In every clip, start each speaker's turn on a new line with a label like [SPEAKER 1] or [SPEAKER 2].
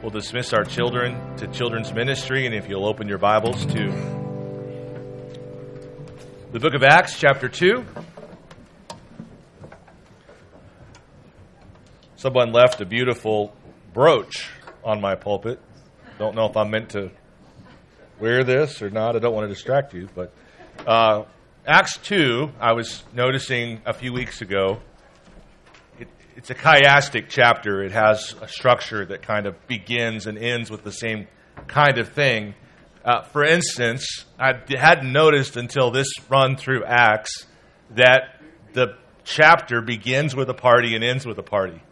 [SPEAKER 1] We'll dismiss our children to children's ministry, and if you'll open your Bibles to the book of Acts, chapter 2. Someone left a beautiful brooch on my pulpit. Don't know if I'm meant to wear this or not. I don't want to distract you, but uh, Acts 2, I was noticing a few weeks ago it's a chiastic chapter. It has a structure that kind of begins and ends with the same kind of thing. Uh, for instance, I hadn't noticed until this run through Acts that the chapter begins with a party and ends with a party.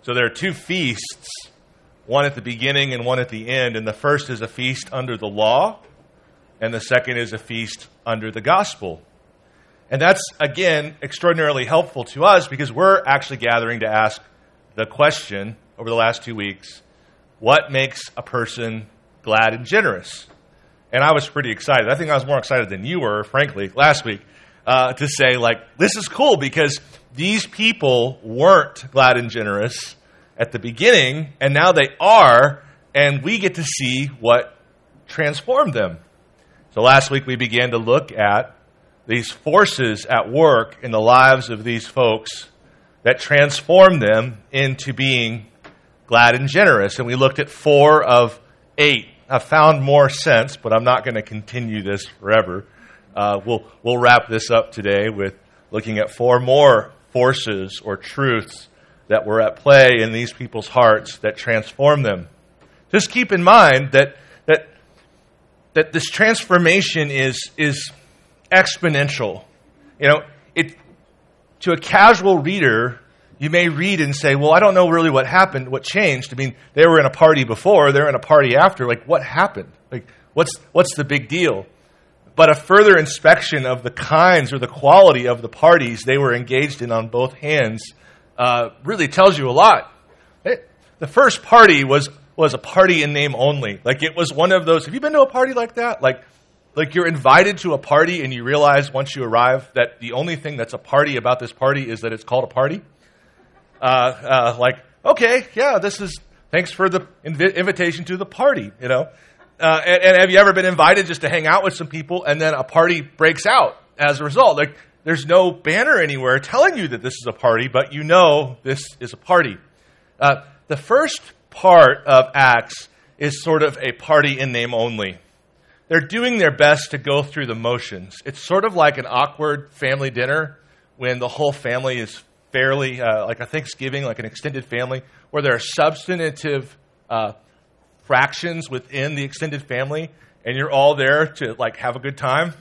[SPEAKER 1] So there are two feasts, one at the beginning and one at the end. And the first is a feast under the law, and the second is a feast under the gospel. And that's, again, extraordinarily helpful to us because we're actually gathering to ask the question over the last two weeks what makes a person glad and generous? And I was pretty excited. I think I was more excited than you were, frankly, last week, uh, to say, like, this is cool because these people weren't glad and generous at the beginning, and now they are, and we get to see what transformed them. So last week we began to look at these forces at work in the lives of these folks that transform them into being glad and generous. And we looked at four of eight. I found more sense, but I'm not going to continue this forever. Uh, we'll, we'll wrap this up today with looking at four more forces or truths that were at play in these people's hearts that transform them. Just keep in mind that, that, that this transformation is, is exponential. You know, it, to a casual reader, you may read and say, well, I don't know really what happened, what changed. I mean, they were in a party before, they're in a party after. Like, what happened? Like, what's, what's the big deal? But a further inspection of the kinds or the quality of the parties they were engaged in on both hands uh, really tells you a lot. It, the first party was, was a party in name only. Like, it was one of those. Have you been to a party like that? Like, like you're invited to a party and you realize once you arrive that the only thing that's a party about this party is that it's called a party. Uh, uh, like, okay, yeah, this is thanks for the invi- invitation to the party, you know. Uh, and, and, have you ever been invited just to hang out with some people and then a party breaks out as a result? Like, there's no banner anywhere telling you that this is a party, but you know this is a party. Uh, the first part of Acts is sort of a party in name only they're doing their best to go through the motions. It's sort of like an awkward family dinner when the whole family is fairly uh, like a Thanksgiving, like an extended family, where there are substantive uh, fractions within the extended family, and you're all there to like have a good time.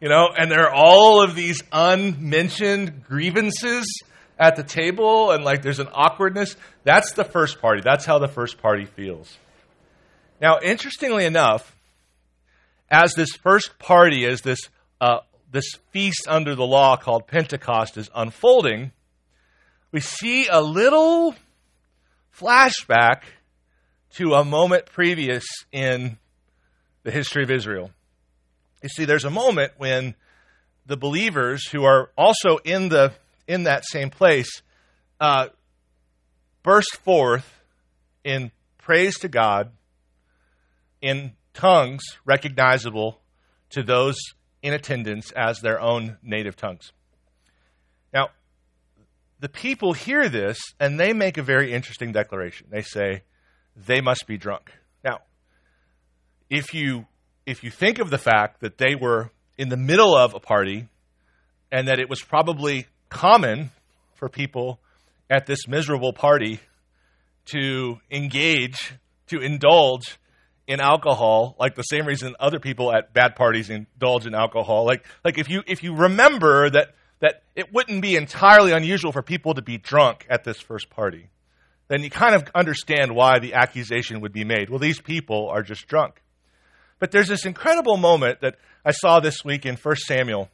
[SPEAKER 1] You know, and there are all of these unmentioned grievances at the table, and like there's an awkwardness. That's the first party. That's how the first party feels. Now, interestingly enough, as this first party, as this, uh, this feast under the law called Pentecost is unfolding, we see a little flashback to a moment previous in the history of Israel. You see, there's a moment when the believers who are also in, the, in that same place uh, burst forth in praise to God, in tongues recognizable to those in attendance as their own native tongues. Now, the people hear this and they make a very interesting declaration. They say, they must be drunk. Now, if you if you think of the fact that they were in the middle of a party and that it was probably common for people at this miserable party to engage, to indulge in alcohol, like the same reason other people at bad parties indulge in alcohol. Like, like if you if you remember that that it wouldn't be entirely unusual for people to be drunk at this first party, then you kind of understand why the accusation would be made. Well, these people are just drunk. But there's this incredible moment that I saw this week in 1 Samuel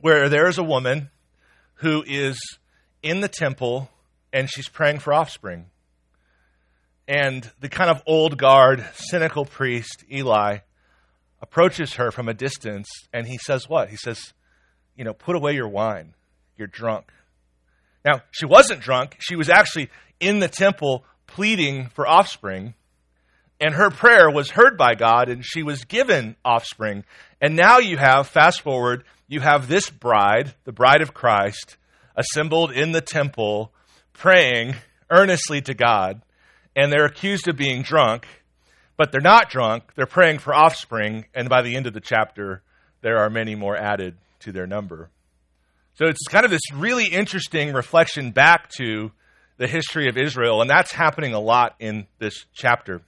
[SPEAKER 1] where there is a woman who is in the temple and she's praying for offspring. And the kind of old guard, cynical priest, Eli, approaches her from a distance and he says, What? He says, You know, put away your wine. You're drunk. Now, she wasn't drunk. She was actually in the temple pleading for offspring, and her prayer was heard by God, and she was given offspring. And now you have, fast forward, you have this bride, the bride of Christ, assembled in the temple, praying earnestly to God, and they're accused of being drunk, but they're not drunk. They're praying for offspring, and by the end of the chapter, there are many more added to their number. So it's kind of this really interesting reflection back to the history of Israel, and that's happening a lot in this chapter.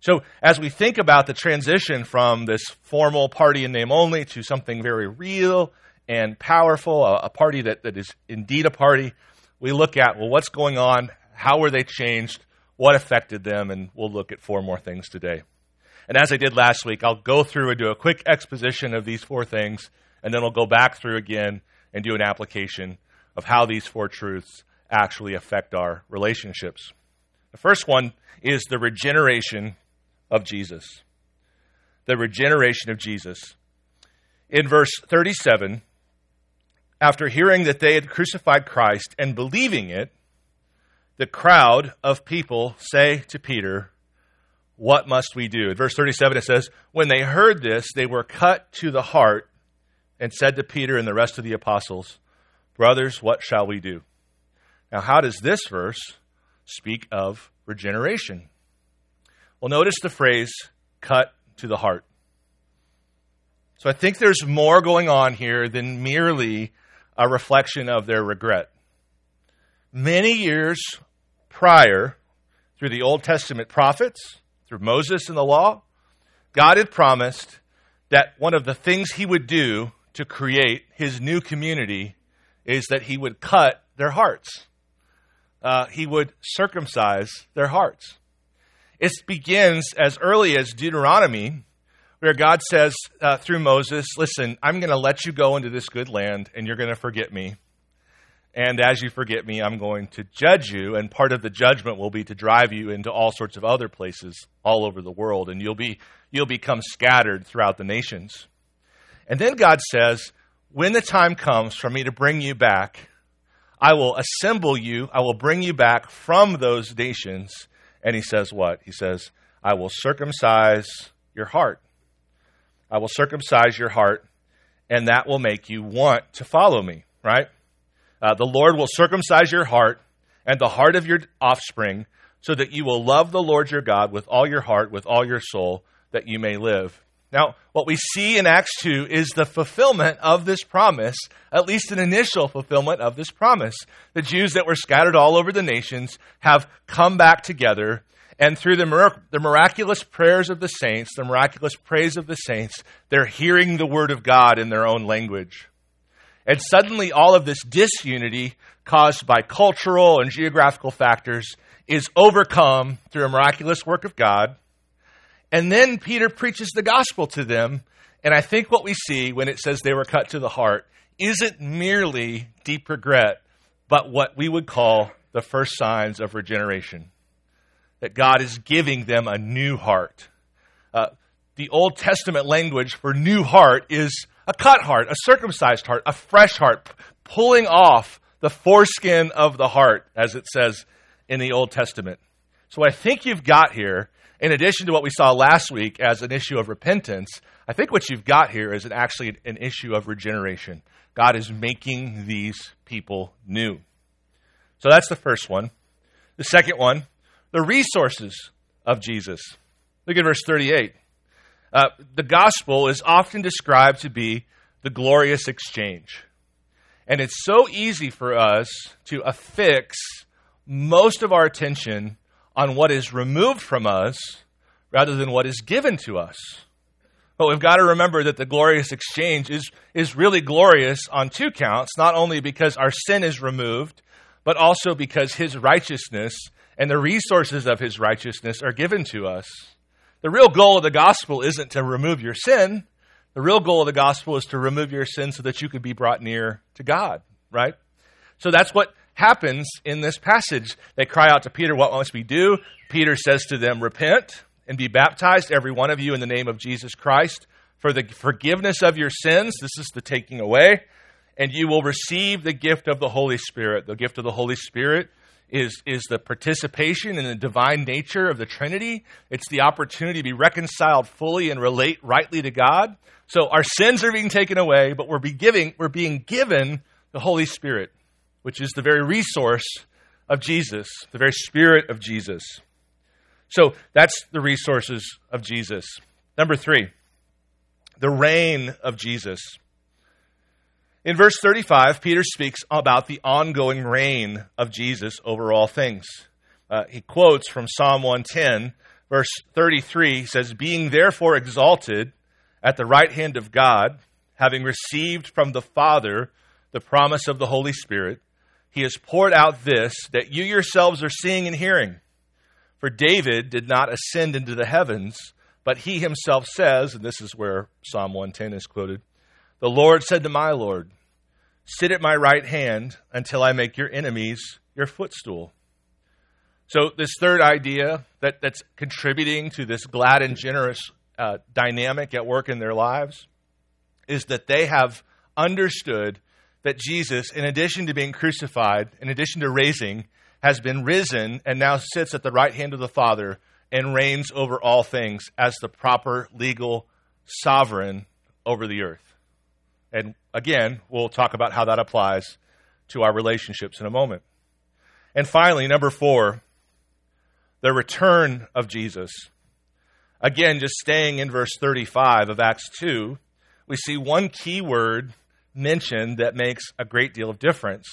[SPEAKER 1] So, as we think about the transition from this formal party in name only to something very real and powerful, a, a, party that, that is indeed a party, we look at, well, what's going on? How were they changed? What affected them? And we'll look at four more things today. And as I did last week, I'll go through and do a quick exposition of these four things, and then I'll go back through again and do an application of how these four truths actually affect our relationships. The first one is the regeneration of Jesus. The regeneration of Jesus. In verse 37, after hearing that they had crucified Christ and believing it, the crowd of people say to Peter, What must we do? In verse 37, it says, When they heard this, they were cut to the heart and said to Peter and the rest of the apostles, Brothers, what shall we do? Now, how does this verse speak of regeneration? Well, notice the phrase cut to the heart. So I think there's more going on here than merely a reflection of their regret. Many years prior, through the Old Testament prophets, through Moses and the law, God had promised that one of the things he would do to create his new community is that he would cut their hearts. Uh, he would circumcise their hearts. It begins as early as Deuteronomy, where God says uh, through Moses, Listen, I'm going to let you go into this good land, and you're going to forget me. And as you forget me, I'm going to judge you, and part of the judgment will be to drive you into all sorts of other places all over the world, and you'll, be, you'll become scattered throughout the nations. And then God says, When the time comes for me to bring you back, I will assemble you, I will bring you back from those nations and he says what? He says, I will circumcise your heart. I will circumcise your heart, and that will make you want to follow me, right? Uh, the Lord will circumcise your heart and the heart of your offspring, so that you will love the Lord your God with all your heart, with all your soul, that you may live. Now, what we see in Acts 2 is the fulfillment of this promise, at least an initial fulfillment of this promise. The Jews that were scattered all over the nations have come back together, and through the, mirac- the miraculous prayers of the saints, the miraculous praise of the saints, they're hearing the word of God in their own language. And suddenly, all of this disunity caused by cultural and geographical factors is overcome through a miraculous work of God and then Peter preaches the gospel to them. And I think what we see when it says they were cut to the heart isn't merely deep regret, but what we would call the first signs of regeneration. That God is giving them a new heart. Uh, the Old Testament language for new heart is a cut heart, a circumcised heart, a fresh heart, pulling off the foreskin of the heart, as it says in the Old Testament. So, what I think you've got here in addition to what we saw last week as an issue of repentance, I think what you've got here is an, actually an issue of regeneration. God is making these people new. So that's the first one. The second one, the resources of Jesus. Look at verse 38. Uh, the gospel is often described to be the glorious exchange. And it's so easy for us to affix most of our attention on what is removed from us rather than what is given to us. But we've got to remember that the glorious exchange is, is really glorious on two counts, not only because our sin is removed, but also because his righteousness and the resources of his righteousness are given to us. The real goal of the gospel isn't to remove your sin. The real goal of the gospel is to remove your sin so that you could be brought near to God, right? So that's what happens in this passage. They cry out to Peter, What must we do? Peter says to them, Repent and be baptized, every one of you, in the name of Jesus Christ, for the forgiveness of your sins. This is the taking away. And you will receive the gift of the Holy Spirit. The gift of the Holy Spirit is, is the participation in the divine nature of the Trinity. It's the opportunity to be reconciled fully and relate rightly to God. So our sins are being taken away, but we're, be giving, we're being given the Holy Spirit, which is the very resource of Jesus, the very Spirit of Jesus. So that's the resources of Jesus. Number three, the reign of Jesus. In verse 35, Peter speaks about the ongoing reign of Jesus over all things. Uh, he quotes from Psalm 110, verse 33, he says, Being therefore exalted at the right hand of God, having received from the Father the promise of the Holy Spirit, he has poured out this that you yourselves are seeing and hearing. For David did not ascend into the heavens, but he himself says, and this is where Psalm 110 is quoted, the Lord said to my Lord, Sit at my right hand until I make your enemies your footstool. So, this third idea that, that's contributing to this glad and generous uh, dynamic at work in their lives is that they have understood that Jesus, in addition to being crucified, in addition to raising, has been risen and now sits at the right hand of the Father and reigns over all things as the proper legal sovereign over the earth. And again, we'll talk about how that applies to our relationships in a moment. And finally, number four, the return of Jesus. Again, just staying in verse 35 of Acts 2, we see one key word mentioned that makes a great deal of difference.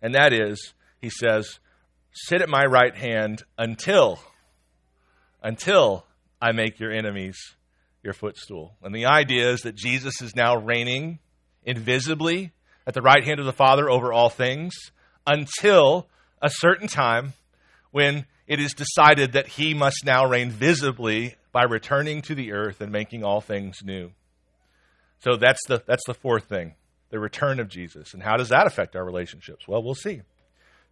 [SPEAKER 1] And that is, he says, Sit at my right hand until, until I make your enemies your footstool. And the idea is that Jesus is now reigning invisibly at the right hand of the Father over all things until a certain time when it is decided that he must now reign visibly by returning to the earth and making all things new. So that's the, that's the fourth thing the return of Jesus. And how does that affect our relationships? Well, we'll see.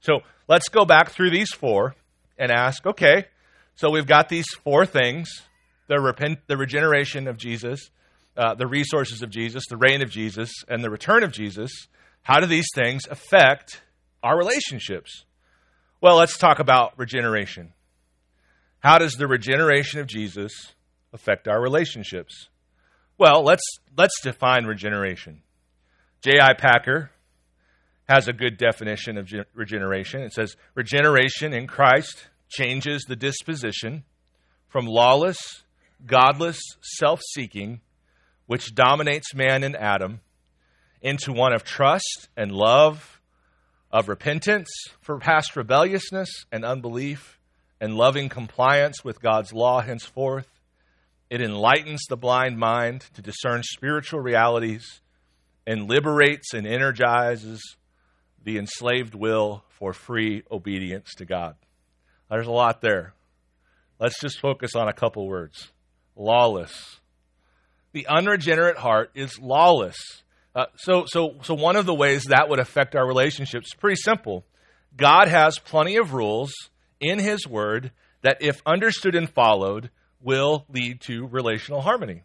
[SPEAKER 1] So let's go back through these four and ask okay, so we've got these four things the, repent, the regeneration of Jesus, uh, the resources of Jesus, the reign of Jesus, and the return of Jesus. How do these things affect our relationships? Well, let's talk about regeneration. How does the regeneration of Jesus affect our relationships? Well, let's let's define regeneration. J.I. Packer has a good definition of regeneration. It says regeneration in Christ changes the disposition from lawless, godless self-seeking which dominates man in Adam into one of trust and love, of repentance for past rebelliousness and unbelief, and loving compliance with God's law henceforth. It enlightens the blind mind to discern spiritual realities and liberates and energizes the enslaved will for free obedience to God. There's a lot there. Let's just focus on a couple words lawless. The unregenerate heart is lawless. Uh, so, so, so one of the ways that would affect our relationships is pretty simple. God has plenty of rules in His Word that, if understood and followed, will lead to relational harmony.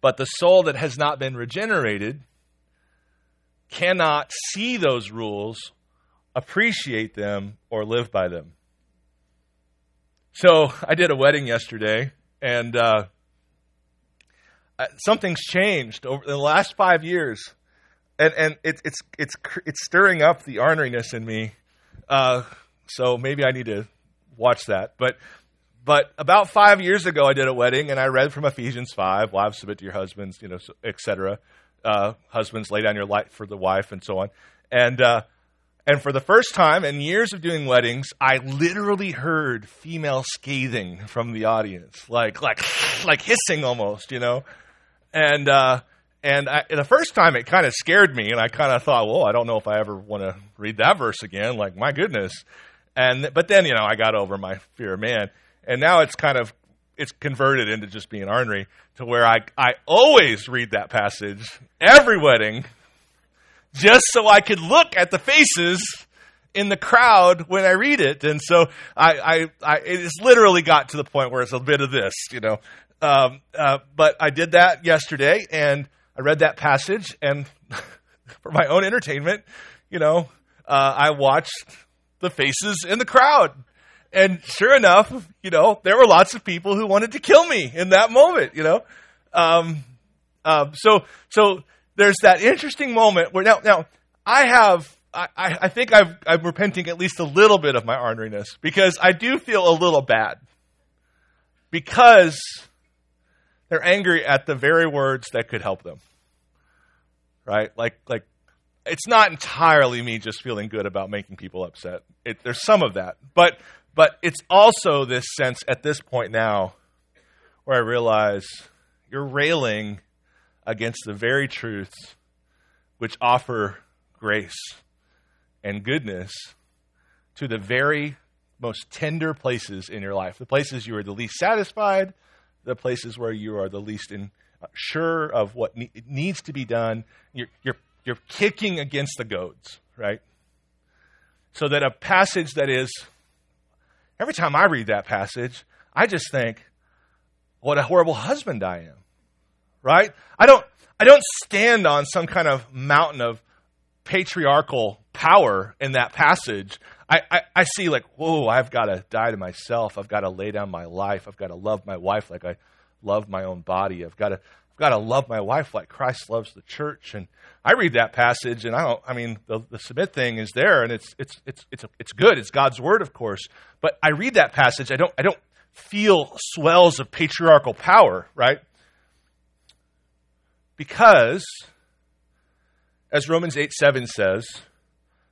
[SPEAKER 1] But the soul that has not been regenerated cannot see those rules, appreciate them, or live by them. So I did a wedding yesterday, and uh, something's changed over the last five years, and and it, it's it's it's stirring up the orneriness in me. Uh, so maybe I need to watch that. But but about five years ago, I did a wedding, and I read from Ephesians five: "Wives submit to your husbands," you know, etc. Uh, husbands, lay down your life for the wife, and so on. And uh, and for the first time in years of doing weddings, I literally heard female scathing from the audience, like like like hissing almost, you know. And uh, and I, the first time it kind of scared me, and I kind of thought, well, I don't know if I ever want to read that verse again. Like my goodness. And but then you know I got over my fear of man, and now it's kind of it's converted into just being ornery to where I I always read that passage every wedding just so I could look at the faces in the crowd when I read it. And so I, I, I it's literally got to the point where it's a bit of this, you know. Um, uh, but I did that yesterday, and I read that passage, and for my own entertainment, you know, uh, I watched the faces in the crowd. And sure enough, you know, there were lots of people who wanted to kill me in that moment, you know. Um, uh, so, so there's that interesting moment where now, now I have, I, I think I've, I'm repenting at least a little bit of my orneriness because I do feel a little bad because they're angry at the very words that could help them. Right? Like, like, it's not entirely me just feeling good about making people upset. It, there's some of that, but but it's also this sense at this point now where I realize you're railing against the very truths which offer grace and goodness to the very most tender places in your life, the places you are the least satisfied, the places where you are the least in, uh, sure of what ne- needs to be done. You're, you're, you're kicking against the goads, right? So that a passage that is, every time I read that passage, I just think, what a horrible husband I am, right? I don't, I don't stand on some kind of mountain of patriarchal power in that passage. I, I, I see like, whoa, I've got to die to myself. I've got to lay down my life. I've got to love my wife like I love my own body. I've got to I've got to love my wife like Christ loves the church. And I read that passage, and I don't. I mean, the, the submit thing is there, and it's it's it's it's it's good. It's God's word, of course. But I read that passage. I don't I don't feel swells of patriarchal power, right? Because, as Romans 8 7 says,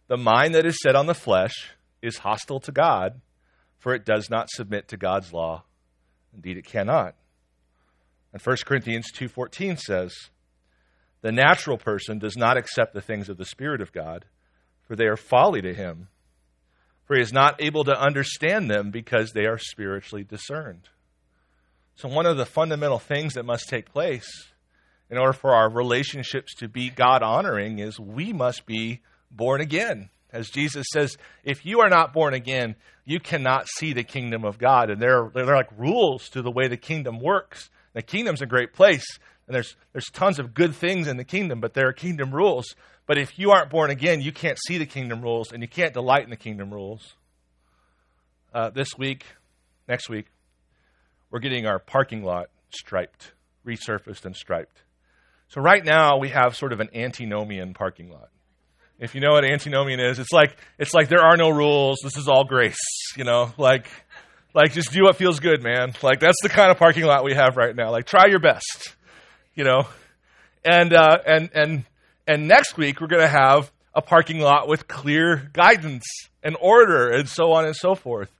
[SPEAKER 1] the mind that is set on the flesh is hostile to God, for it does not submit to God's law. Indeed, it cannot. And 1 Corinthians 2:14 says, "The natural person does not accept the things of the Spirit of God, for they are folly to him, for he is not able to understand them because they are spiritually discerned." So one of the fundamental things that must take place in order for our relationships to be God honoring is we must be born again. As Jesus says, if you are not born again, you cannot see the kingdom of God. And there there are like rules to the way the kingdom works. The kingdom's a great place, and there's, there's tons of good things in the kingdom, but there are kingdom rules. But if you aren't born again, you can't see the kingdom rules, and you can't delight in the kingdom rules. Uh, this week, next week, we're getting our parking lot striped, resurfaced, and striped. So right now, we have sort of an antinomian parking lot. If you know what antinomian is, it's like it's like there are no rules. This is all grace, you know, like like just do what feels good, man. Like that's the kind of parking lot we have right now. Like try your best, you know. And uh, and and and next week we're going to have a parking lot with clear guidance and order and so on and so forth.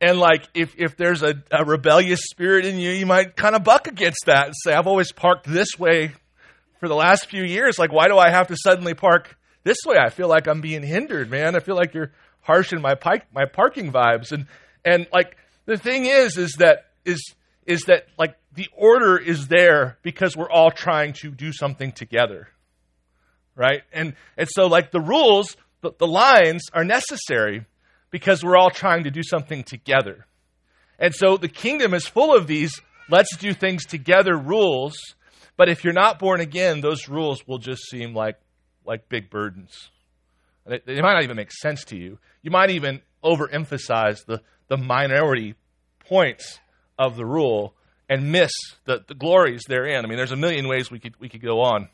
[SPEAKER 1] And like if if there's a, a rebellious spirit in you, you might kind of buck against that and say, I've always parked this way for the last few years. Like why do I have to suddenly park this way I feel like I'm being hindered, man. I feel like you're harshing my pike, my parking vibes. And and like the thing is, is that is is that like the order is there because we're all trying to do something together, right? And and so like the rules, the, the lines are necessary because we're all trying to do something together. And so the kingdom is full of these let's do things together rules. But if you're not born again, those rules will just seem like like big burdens. They, they might not even make sense to you. You might even overemphasize the, the minority points of the rule and miss the, the glories therein. I mean, there's a million ways we could, we could go on.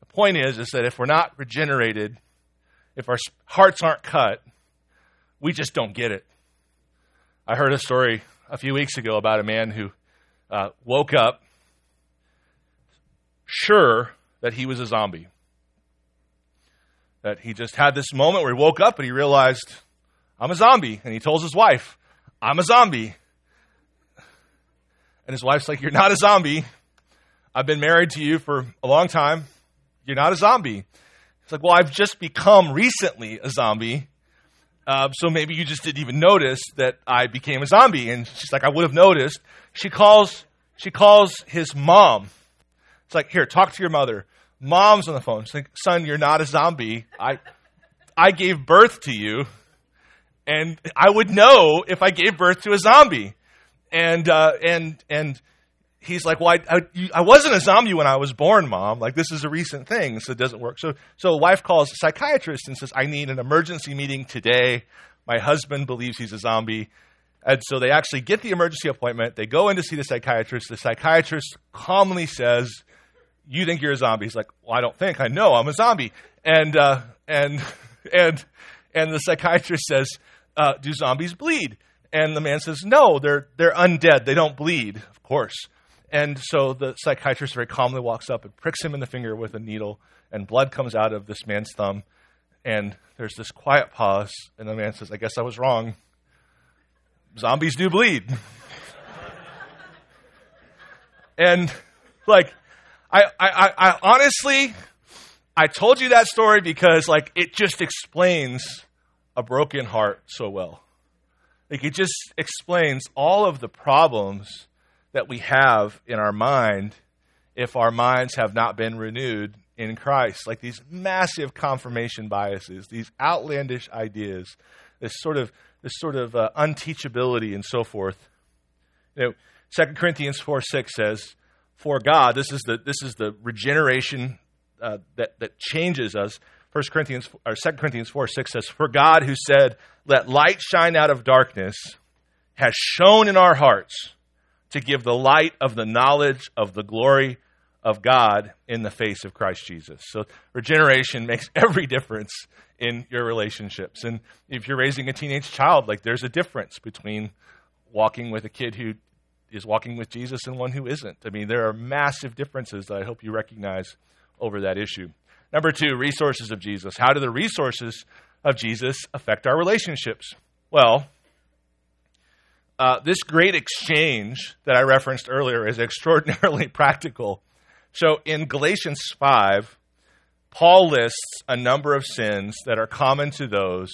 [SPEAKER 1] The point is, is that if we're not regenerated, if our hearts aren't cut, we just don't get it. I heard a story a few weeks ago about a man who uh, woke up sure that he was a zombie that he just had this moment where he woke up and he realized, I'm a zombie. And he tells his wife, I'm a zombie. And his wife's like, You're not a zombie. I've been married to you for a long time. You're not a zombie. It's like, Well, I've just become recently a zombie. Uh, so maybe you just didn't even notice that I became a zombie. And she's like, I would have noticed. She calls, she calls his mom. It's like, Here, talk to your mother. Mom's on the phone. She's like, son, you're not a zombie. I, I gave birth to you, and I would know if I gave birth to a zombie. And uh, and and he's like, well, I, I, I, wasn't a zombie when I was born, mom. Like this is a recent thing, so it doesn't work. So so a wife calls a psychiatrist and says, I need an emergency meeting today. My husband believes he's a zombie. And so they actually get the emergency appointment. They go in to see the psychiatrist. The psychiatrist calmly says, "You think you're a zombie?" He's like, "Well, I don't think. I know I'm a zombie." And uh, and and and the psychiatrist says, uh, "Do zombies bleed?" And the man says, "No, they're they're undead. They don't bleed, of course." And so the psychiatrist very calmly walks up and pricks him in the finger with a needle, and blood comes out of this man's thumb. And there's this quiet pause, and the man says, I guess I was wrong. Zombies do bleed. and, like, I, I, I honestly, I told you that story because, like, it just explains a broken heart so well. Like, it just explains all of the problems that we have in our mind if our minds have not been renewed in Christ. Like these massive confirmation biases, these outlandish ideas, this sort of this sort of uh, unteachability and so forth. You know, 2 Corinthians 4 6 says, For God, this is the this is the regeneration uh, that, that changes us. 1 Corinthians or 2 Corinthians 4 6 says, For God who said, Let light shine out of darkness, has shone in our hearts to give the light of the knowledge of the glory of God in the face of Christ Jesus. So regeneration makes every difference in your relationships. And if you're raising a teenage child, like there's a difference between walking with a kid who is walking with Jesus and one who isn't. I mean, there are massive differences that I hope you recognize over that issue. Number two, resources of Jesus. How do the resources of Jesus affect our relationships? Well, uh, this great exchange that I referenced earlier is extraordinarily practical. So in Galatians 5, Paul lists a number of sins that are common to those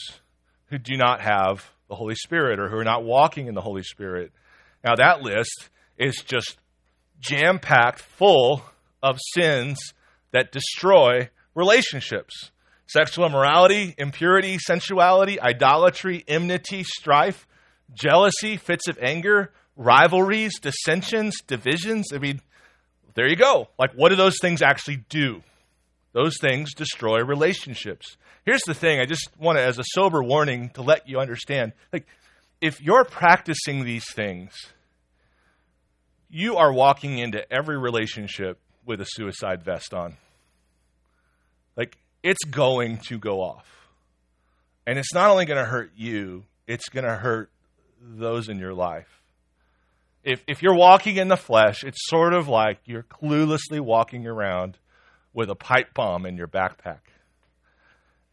[SPEAKER 1] who do not have the Holy Spirit or who are not walking in the Holy Spirit. Now, that list is just jam packed full of sins that destroy relationships sexual immorality, impurity, sensuality, idolatry, enmity, strife jealousy, fits of anger, rivalries, dissensions, divisions. I mean, there you go. Like, what do those things actually do? Those things destroy relationships. Here's the thing I just want to, as a sober warning, to let you understand. Like, if you're practicing these things, you are walking into every relationship with a suicide vest on. Like, it's going to go off. And it's not only going to hurt you, it's going to hurt those in your life. If, if you're walking in the flesh, it's sort of like you're cluelessly walking around with a pipe bomb in your backpack.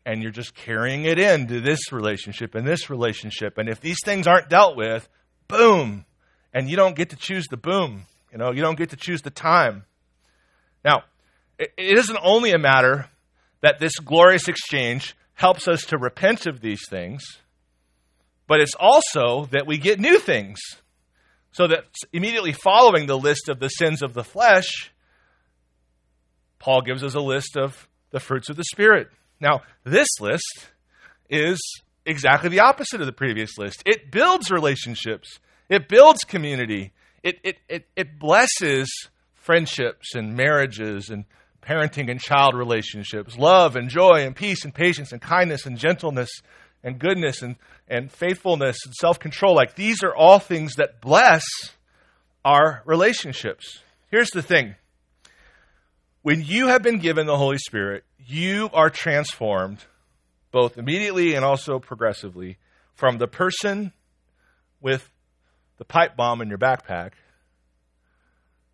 [SPEAKER 1] And you're just carrying it into this relationship and this relationship. And if these things aren't dealt with, boom. And you don't get to choose the boom. You know, you don't get to choose the time. Now, it, isn't only a matter that this glorious exchange helps us to repent of these things but it's also that we get new things. So that immediately following the list of the sins of the flesh, Paul gives us a list of the fruits of the Spirit. Now, this list is exactly the opposite of the previous list. It builds relationships, it builds community, it, it, it, it blesses friendships and marriages and parenting and child relationships, love and joy and peace and patience and kindness and gentleness and goodness and, and faithfulness and self control. Like these are all things that bless our relationships. Here's the thing when you have been given the Holy Spirit, you are transformed both immediately and also progressively from the person with the pipe bomb in your backpack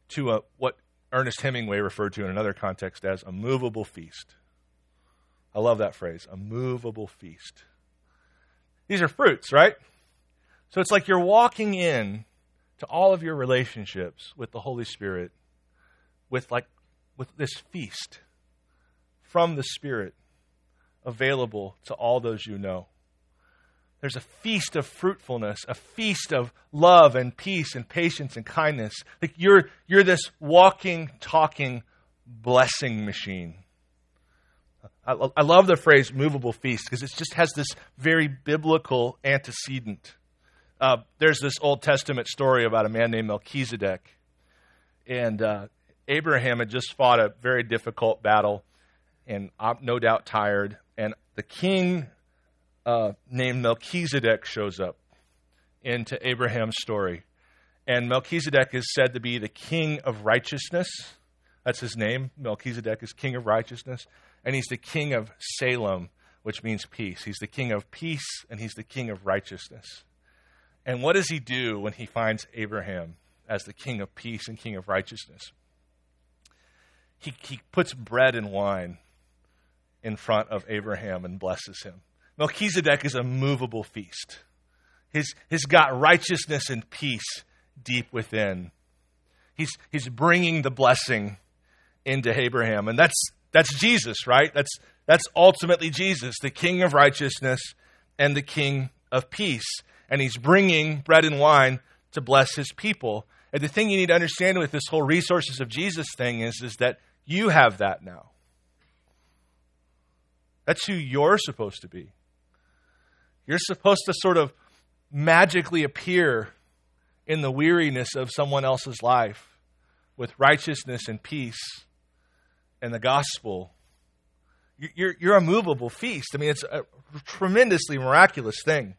[SPEAKER 1] to a, what Ernest Hemingway referred to in another context as a movable feast. I love that phrase, a movable feast. These are fruits, right? So it's like you're walking in to all of your relationships with the Holy Spirit with like with this feast from the Spirit available to all those you know. There's a feast of fruitfulness, a feast of love and peace and patience and kindness. Like you're you're this walking, talking blessing machine. I, I love the phrase movable feast because it just has this very biblical antecedent. Uh, there's this Old Testament story about a man named Melchizedek. And uh, Abraham had just fought a very difficult battle and no doubt tired. And the king uh, named Melchizedek shows up into Abraham's story. And Melchizedek is said to be the king of righteousness. That's his name. Melchizedek is king of righteousness. And he's the king of Salem, which means peace. He's the king of peace and he's the king of righteousness. And what does he do when he finds Abraham as the king of peace and king of righteousness? He, he puts bread and wine in front of Abraham and blesses him. Melchizedek is a movable feast. He's, he's got righteousness and peace deep within. He's, he's bringing the blessing into Abraham. And that's, that's Jesus, right? That's, that's ultimately Jesus, the King of righteousness and the King of peace. And he's bringing bread and wine to bless his people. And the thing you need to understand with this whole resources of Jesus thing is, is that you have that now. That's who you're supposed to be. You're supposed to sort of magically appear in the weariness of someone else's life with righteousness and peace and the gospel. You're, you're a movable feast. I mean, it's a tremendously miraculous thing.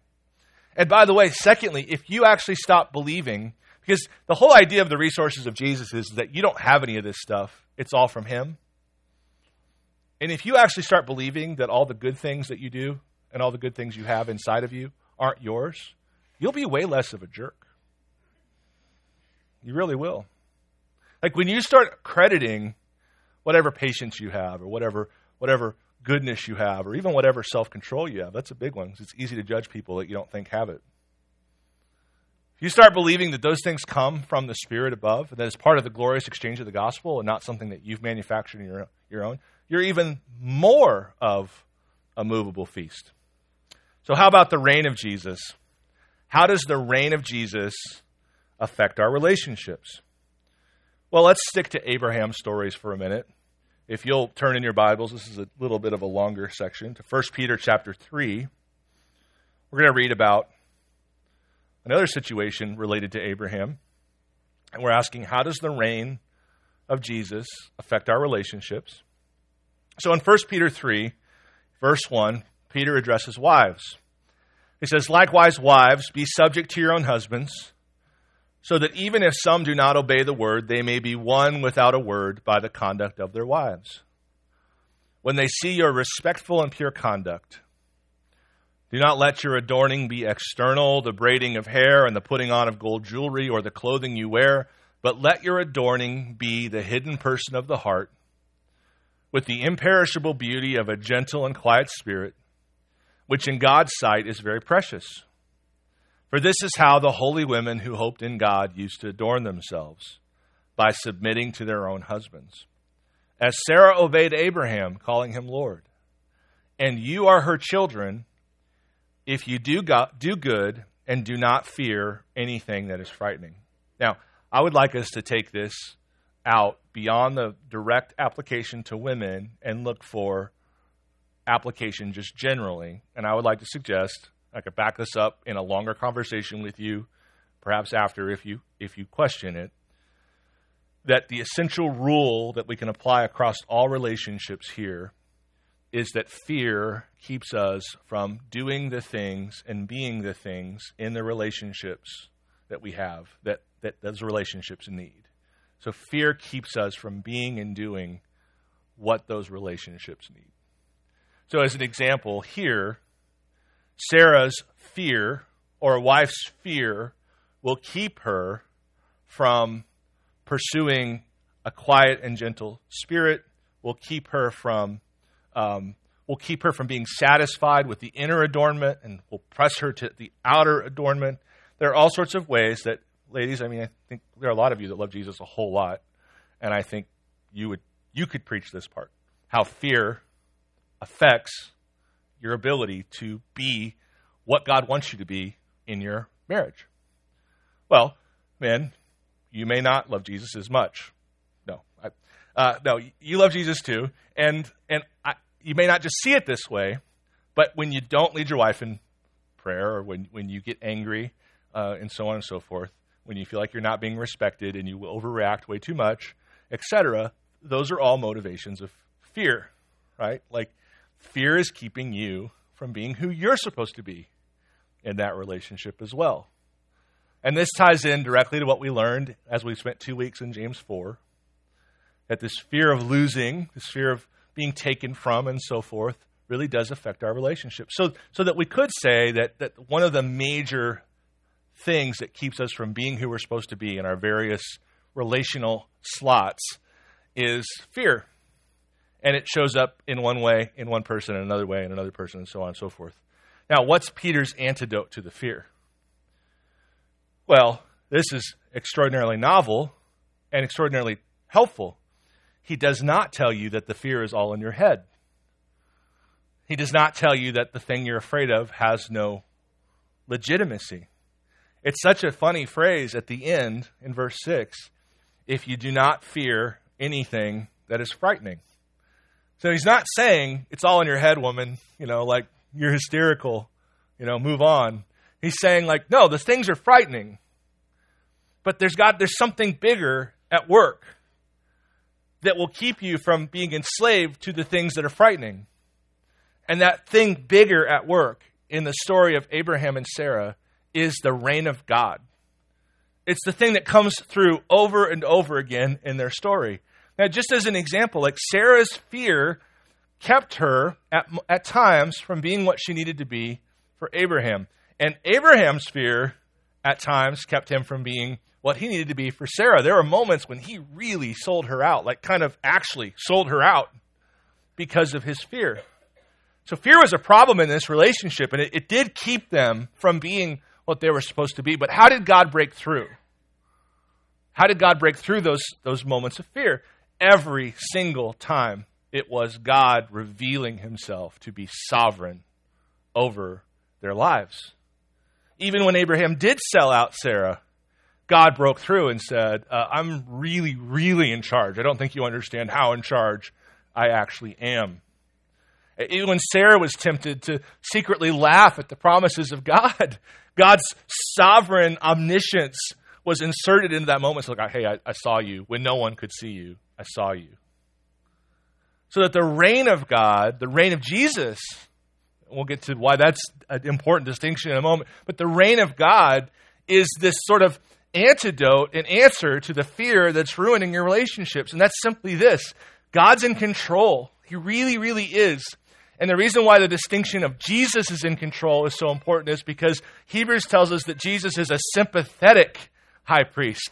[SPEAKER 1] And by the way, secondly, if you actually stop believing, because the whole idea of the resources of Jesus is that you don't have any of this stuff, it's all from Him. And if you actually start believing that all the good things that you do and all the good things you have inside of you aren't yours, you'll be way less of a jerk. You really will. Like when you start crediting whatever patience you have or whatever whatever goodness you have or even whatever self-control you have, that's a big one. It's easy to judge people that you don't think have it. If you start believing that those things come from the Spirit above, that it's part of the glorious exchange of the gospel and not something that you've manufactured in your, your own, you're even more of a movable feast. So, how about the reign of Jesus? How does the reign of Jesus affect our relationships? Well, let's stick to Abraham's stories for a minute. If you'll turn in your Bibles, this is a little bit of a longer section to 1 Peter chapter 3. We're going to read about another situation related to Abraham. And we're asking, how does the reign of Jesus affect our relationships? So in 1 Peter 3, verse 1, Peter addresses wives. He says, Likewise, wives, be subject to your own husbands, so that even if some do not obey the word, they may be won without a word by the conduct of their wives. When they see your respectful and pure conduct, do not let your adorning be external, the braiding of hair and the putting on of gold jewelry or the clothing you wear, but let your adorning be the hidden person of the heart with the imperishable beauty of a gentle and quiet spirit, which in God's sight is very precious. For this is how the holy women who hoped in God used to adorn themselves, by submitting to their own husbands. As Sarah obeyed Abraham, calling him Lord. And you are her children if you do, go- do good and do not fear anything that is frightening. Now, I would like us to take this out beyond the direct application to women and look for application just generally. And I would like to suggest I could back this up in a longer conversation with you, perhaps after if you if you question it, that the essential rule that we can apply across all relationships here is that fear keeps us from doing the things and being the things in the relationships that we have that, that those relationships need. So fear keeps us from being and doing what those relationships need. So, as an example, here, Sarah's fear, or a wife's fear, will keep her from pursuing a quiet and gentle spirit, will keep her from. Um, will keep her from being satisfied with the inner adornment and will press her to the outer adornment. There are all sorts of ways that ladies, I mean, I think there are a lot of you that love Jesus a whole lot, and I think you would you could preach this part how fear affects your ability to be what God wants you to be in your marriage. Well, men, you may not love Jesus as much. No, I, uh, no, you love Jesus too, and and I, you may not just see it this way, but when you don't lead your wife in prayer, or when when you get angry, uh, and so on and so forth, when you feel like you're not being respected and you overreact way too much, etc., those are all motivations of fear, right? Like fear is keeping you from being who you're supposed to be in that relationship as well. And this ties in directly to what we learned as we spent two weeks in James 4 that this fear of losing, this fear of being taken from, and so forth, really does affect our relationship. So, so that we could say that, that one of the major things that keeps us from being who we're supposed to be in our various relational slots is fear. And it shows up in one way, in one person, in another way, in another person, and so on and so forth. Now, what's Peter's antidote to the fear? Well, this is extraordinarily novel and extraordinarily helpful. He does not tell you that the fear is all in your head. He does not tell you that the thing you're afraid of has no legitimacy. It's such a funny phrase at the end in verse 6 if you do not fear anything that is frightening. So he's not saying it's all in your head, woman, you know, like you're hysterical, you know, move on. He's saying, like, no, the things are frightening. But there's got there's something bigger at work that will keep you from being enslaved to the things that are frightening. And that thing bigger at work in the story of Abraham and Sarah is the reign of God. It's the thing that comes through over and over again in their story. Now, just as an example, like Sarah's fear kept her at, at times from being what she needed to be for Abraham. And Abraham's fear at times kept him from being what he needed to be for Sarah. There were moments when he really sold her out, like kind of actually sold her out because of his fear. So fear was a problem in this relationship, and it, it did keep them from being what they were supposed to be. But how did God break through? How did God break through those, those moments of fear? Every single time it was God revealing himself to be sovereign over their lives. Even when Abraham did sell out Sarah, God broke through and said, uh, I'm really, really in charge. I don't think you understand how in charge I actually am. Even when Sarah was tempted to secretly laugh at the promises of God, God's sovereign omniscience was inserted into that moment. So, like, hey, I, I saw you when no one could see you. I saw you. So that the reign of God, the reign of Jesus, we'll get to why that's an important distinction in a moment, but the reign of God is this sort of antidote and answer to the fear that's ruining your relationships. And that's simply this God's in control. He really, really is. And the reason why the distinction of Jesus is in control is so important is because Hebrews tells us that Jesus is a sympathetic high priest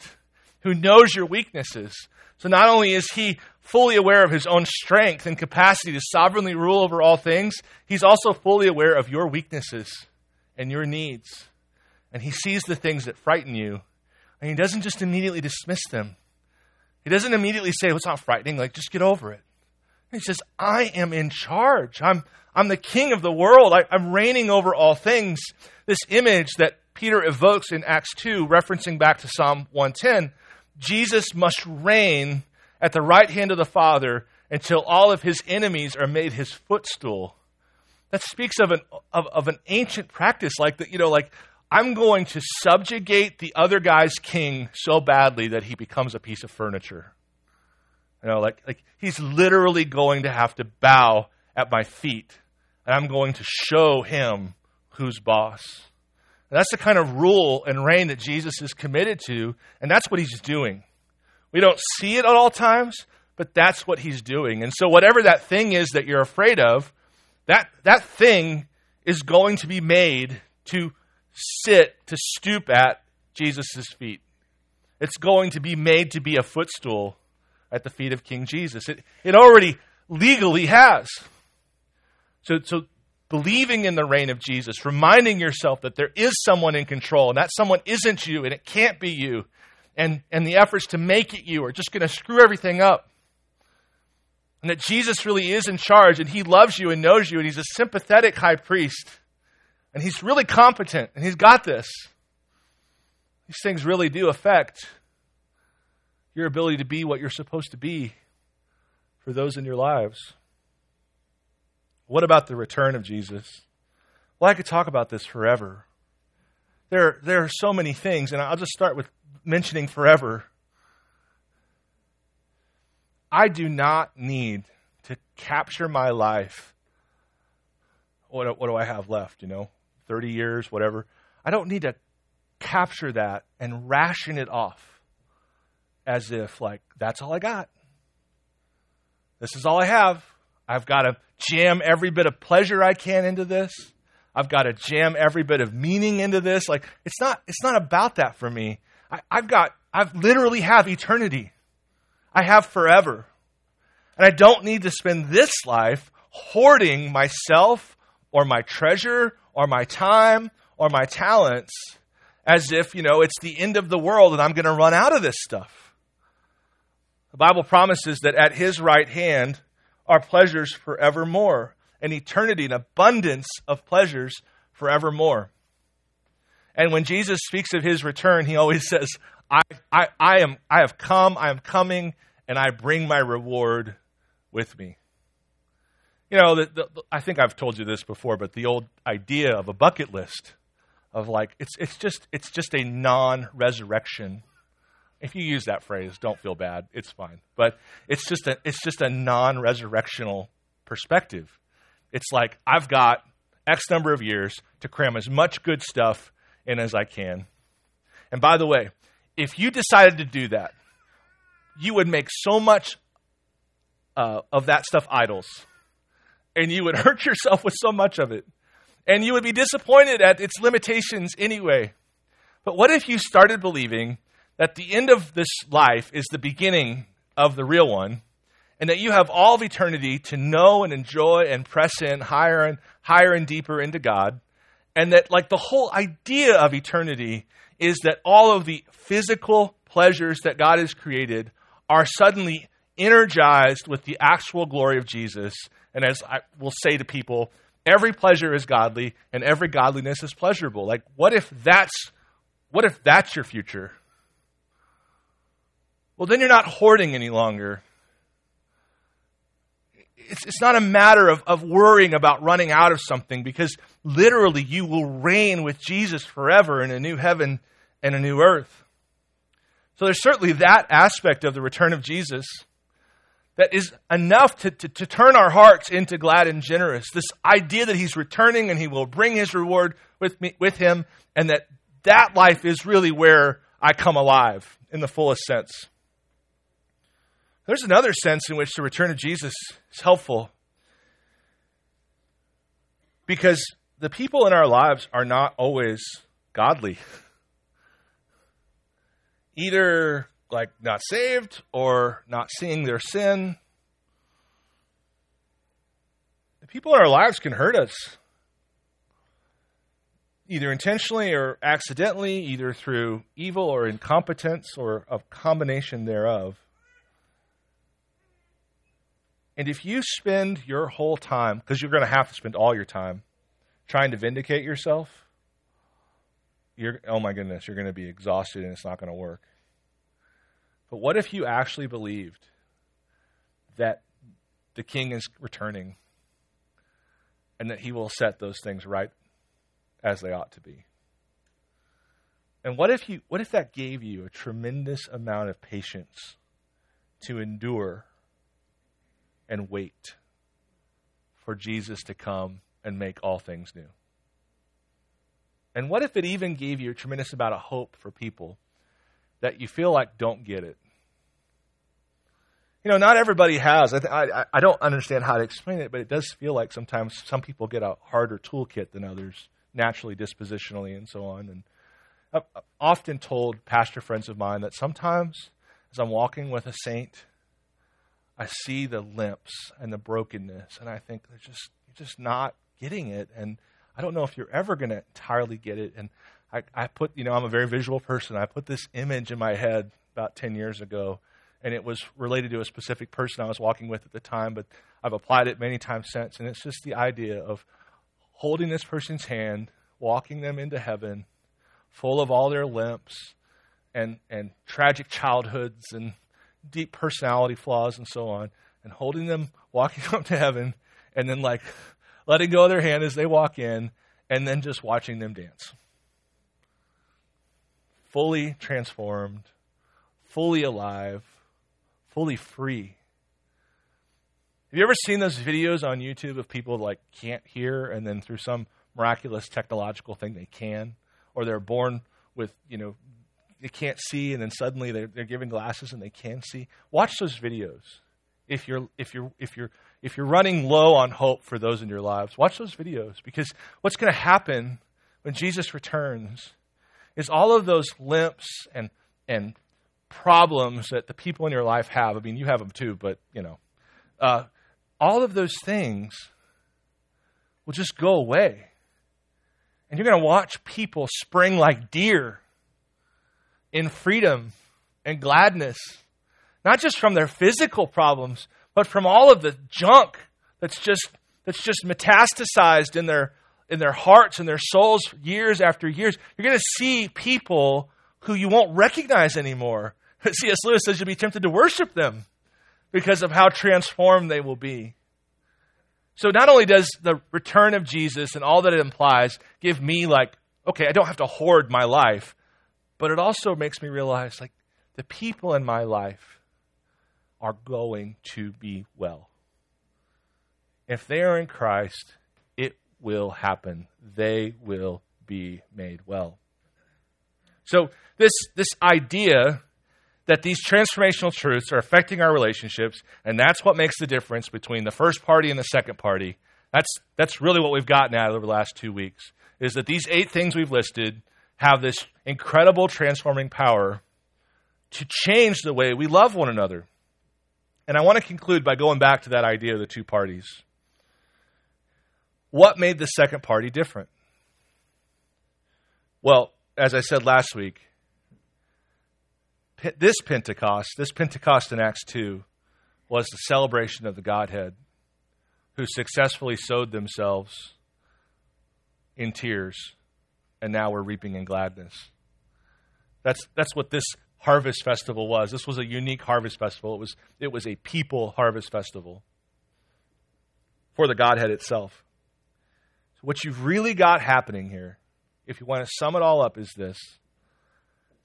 [SPEAKER 1] who knows your weaknesses. So not only is he fully aware of his own strength and capacity to sovereignly rule over all things, he's also fully aware of your weaknesses and your needs. And he sees the things that frighten you, and he doesn't just immediately dismiss them. He doesn't immediately say, well, it's not frightening, like, just get over it. He says, I am in charge. I'm, I'm the king of the world. I, I'm reigning over all things. This image that Peter evokes in Acts 2, referencing back to Psalm 110, Jesus must reign at the right hand of the Father until all of his enemies are made his footstool. That speaks of an, of, of an ancient practice, like that, you know, like I'm going to subjugate the other guy's king so badly that he becomes a piece of furniture. You know, like, like he's literally going to have to bow at my feet, and I'm going to show him who's boss. And that's the kind of rule and reign that Jesus is committed to, and that's what he's doing. We don't see it at all times, but that's what he's doing. And so, whatever that thing is that you're afraid of, that, that thing is going to be made to sit, to stoop at Jesus' feet. It's going to be made to be a footstool at the feet of King Jesus. It, it already legally has. So, so believing in the reign of Jesus, reminding yourself that there is someone in control and that someone isn't you and it can't be you, and, and the efforts to make it you are just going to screw everything up. And that Jesus really is in charge and he loves you and knows you and he's a sympathetic high priest. And he's really competent and he's got this. These things really do affect your ability to be what you're supposed to be for those in your lives. What about the return of Jesus? Well, I could talk about this forever. There, there are so many things, and I'll just start with mentioning forever. I do not need to capture my life what, what do I have left? You know, 30 years, whatever. I don't need to capture that and ration it off as if, like, that's all I got. This is all I have. I've got to jam every bit of pleasure I can into this. I've got to jam every bit of meaning into this. Like, it's not, it's not about that for me. I, I've got, I've literally have eternity. I have forever. And I don't need to spend this life hoarding myself or my treasure or my time or my talents as if, you know, it's the end of the world and I'm going to run out of this stuff. The Bible promises that at his right hand are pleasures forevermore, an eternity, an abundance of pleasures forevermore. And when Jesus speaks of his return, he always says, I, I, I, am, I have come, I am coming, and I bring my reward with me. You know, the, the, I think I've told you this before, but the old idea of a bucket list of like it's it's just it's just a non-resurrection. If you use that phrase, don't feel bad. It's fine. But it's just a it's just a non-resurrectional perspective. It's like I've got X number of years to cram as much good stuff in as I can. And by the way, if you decided to do that, you would make so much uh, of that stuff idols and you would hurt yourself with so much of it. And you would be disappointed at its limitations anyway. But what if you started believing that the end of this life is the beginning of the real one, and that you have all of eternity to know and enjoy and press in higher and higher and deeper into God, and that like the whole idea of eternity is that all of the physical pleasures that God has created are suddenly energized with the actual glory of Jesus and as I will say to people, every pleasure is godly and every godliness is pleasurable. Like what if that's what if that's your future? Well, then you're not hoarding any longer. It's, it's not a matter of, of worrying about running out of something because literally you will reign with Jesus forever in a new heaven and a new earth. So there's certainly that aspect of the return of Jesus that is enough to, to, to, turn our hearts into glad and generous. This idea that he's returning and he will bring his reward with, me, with him, and that that life is really where I come alive in the fullest sense. There's another sense in which the return of Jesus is helpful because the people in our lives are not always godly. Either like not saved or not seeing their sin. The people in our lives can hurt us, either intentionally or accidentally, either through evil or incompetence or a combination thereof. And if you spend your whole time, because you're going to have to spend all your time trying to vindicate yourself, you're, oh my goodness, you're going to be exhausted and it's not going to work. But what if you actually believed that the king is returning and that he will set those things right as they ought to be? And what if you what if that gave you a tremendous amount of patience to endure and wait for Jesus to come and make all things new? And what if it even gave you a tremendous amount of hope for people that you feel like don't get it. You know, not everybody has. I, th- I, I don't understand how to explain it, but it does feel like sometimes some people get a harder toolkit than others, naturally, dispositionally, and so on. And I've often told pastor friends of mine that sometimes as I'm walking with a saint, I see the limps and the brokenness, and I think they're just you're just not getting it. And I don't know if you're ever going to entirely get it. And I, I put, you know, I'm a very visual person. I put this image in my head about 10 years ago, and it was related to a specific person I was walking with at the time, but I've applied it many times since. And it's just the idea of holding this person's hand, walking them into heaven, full of all their limps and, and tragic childhoods and deep personality flaws and so on, and holding them, walking up to heaven, and then like letting go of their hand as they walk in, and then just watching them dance fully transformed, fully alive, fully free. Have you ever seen those videos on YouTube of people like can't hear and then through some miraculous technological thing they can, or they're born with you know they can't see and then suddenly they're, they're given glasses and they can see? Watch those videos. If you're if you're if you're if you're running low on hope for those in your lives, watch those videos because what's going to happen when Jesus returns is all of those limps and and problems that the people in your life have. I mean, you have them too, but you know, uh, all of those things will just go away. And you're going to watch people spring like deer in freedom and gladness, not just from their physical problems, but from all of the junk that's just that's just metastasized in their in their hearts and their souls years after years. You're going to see people who you won't recognize anymore. C.S. Lewis says you'll be tempted to worship them because of how transformed they will be. So not only does the return of Jesus and all that it implies give me like, okay, I don't have to hoard my life, but it also makes me realize like the people in my life are going to be well. If they are in Christ, will happen. They will be made well. So this this idea that these transformational truths are affecting our relationships, and that's what makes the difference between the first party and the second party. That's, that's really what we've gotten out of the last two weeks, is that these eight things we've listed have this incredible transforming power to change the way we love one another. And I want to conclude by going back to that idea of the two parties. What made the second party different? Well, as I said last week, this Pentecost, this Pentecost in Acts 2, was the celebration of the Godhead who successfully sowed themselves in tears, and now we're reaping in gladness. That's, that's what this harvest festival was. This was a unique harvest festival. It was, it was a people harvest festival for the Godhead itself. What you've really got happening here, if you want to sum it all up, is this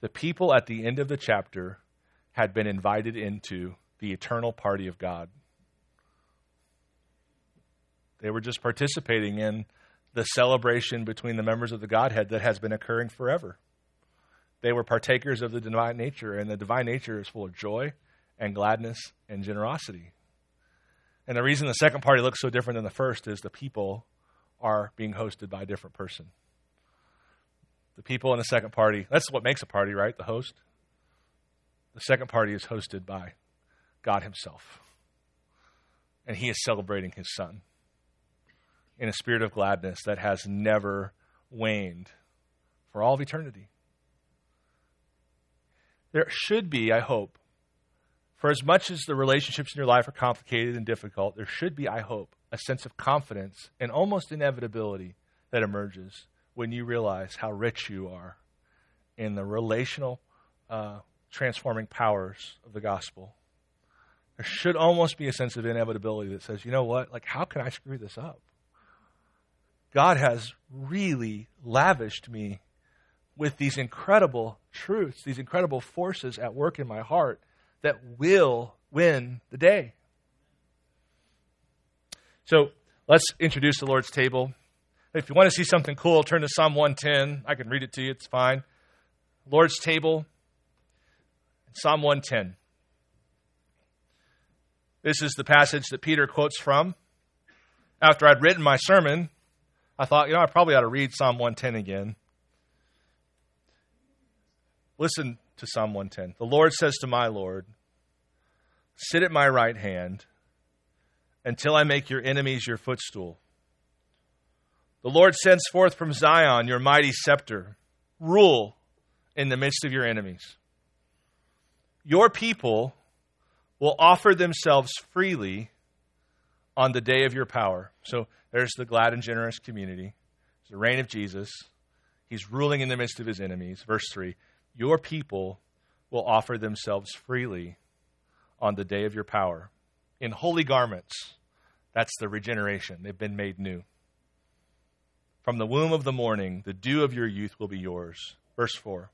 [SPEAKER 1] the people at the end of the chapter had been invited into the eternal party of God. They were just participating in the celebration between the members of the Godhead that has been occurring forever. They were partakers of the divine nature, and the divine nature is full of joy and gladness and generosity. And the reason the second party looks so different than the first is the people are being hosted by a different person the people in the second party. That's what makes a party, right? The host. The second party is hosted by God Himself. And He is celebrating His Son in a spirit of gladness that has never waned for all of eternity. There should be, I hope, for as much as the relationships in your life are complicated and difficult, there should be, I hope, a sense of confidence and almost inevitability that emerges when you realize how rich you are in the relational uh, transforming powers of the gospel. There should almost be a sense of inevitability that says, you know what? Like, how can I screw this up? God has really lavished me with these incredible truths, these incredible forces at work in my heart that will win the day. So let's introduce the Lord's table. If you want to see something cool, turn to Psalm 110. I can read it to you, it's fine. Lord's table, Psalm 110. This is the passage that Peter quotes from. After I'd written my sermon, I thought, you know, I probably ought to read Psalm 110 again. Listen to Psalm 110. The Lord says to my Lord, Sit at my right hand until I make your enemies your footstool. The Lord sends forth from Zion your mighty scepter. Rule in the midst of your enemies. Your people will offer themselves freely on the day of your power. So there's the glad and generous community. It's the reign of Jesus. He's ruling in the midst of his enemies. Verse 3 Your people will offer themselves freely on the day of your power. In holy garments, that's the regeneration. They've been made new. From the womb of the morning, the dew of your youth will be yours. Verse 4.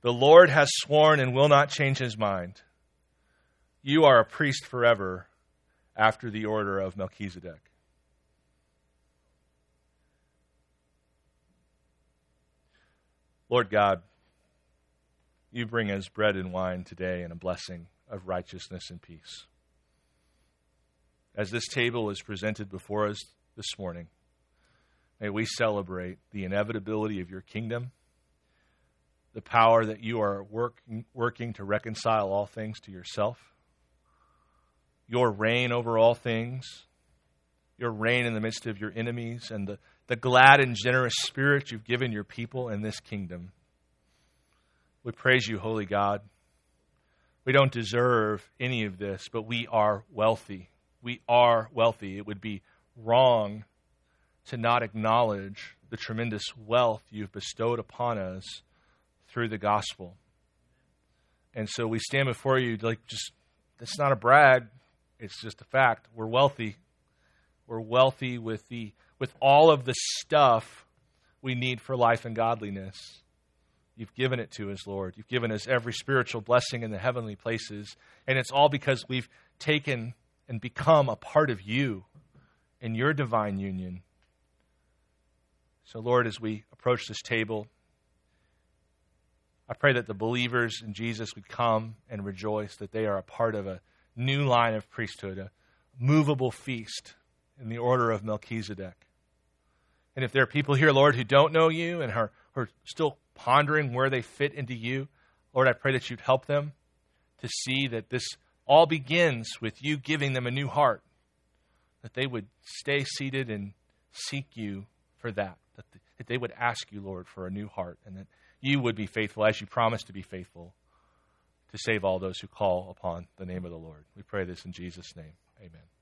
[SPEAKER 1] The Lord has sworn and will not change his mind. You are a priest forever after the order of Melchizedek. Lord God, you bring us bread and wine today and a blessing of righteousness and peace. As this table is presented before us this morning, may we celebrate the inevitability of your kingdom, the power that you are working, working to reconcile all things to yourself, your reign over all things, your reign in the midst of your enemies, and the, the glad and generous spirit you've given your people in this kingdom. We praise you, Holy God. We don't deserve any of this, but we are wealthy. We are wealthy. It would be wrong to not acknowledge the tremendous wealth you've bestowed upon us through the gospel. And so we stand before you like just it's not a brag, it's just a fact. We're wealthy. We're wealthy with the with all of the stuff we need for life and godliness. You've given it to us, Lord. You've given us every spiritual blessing in the heavenly places, and it's all because we've taken and become a part of you in your divine union. So, Lord, as we approach this table, I pray that the believers in Jesus would come and rejoice that they are a part of a new line of priesthood, a movable feast in the order of Melchizedek. And if there are people here, Lord, who don't know you and are, are still pondering where they fit into you, Lord, I pray that you'd help them to see that this all begins with you giving them a new heart, that they would stay seated and seek you for that, that, the, that they would ask you, Lord, for a new heart, and that you would be faithful as you promised to be faithful to save all those who call upon the name of the Lord. We pray this in Jesus' name. Amen.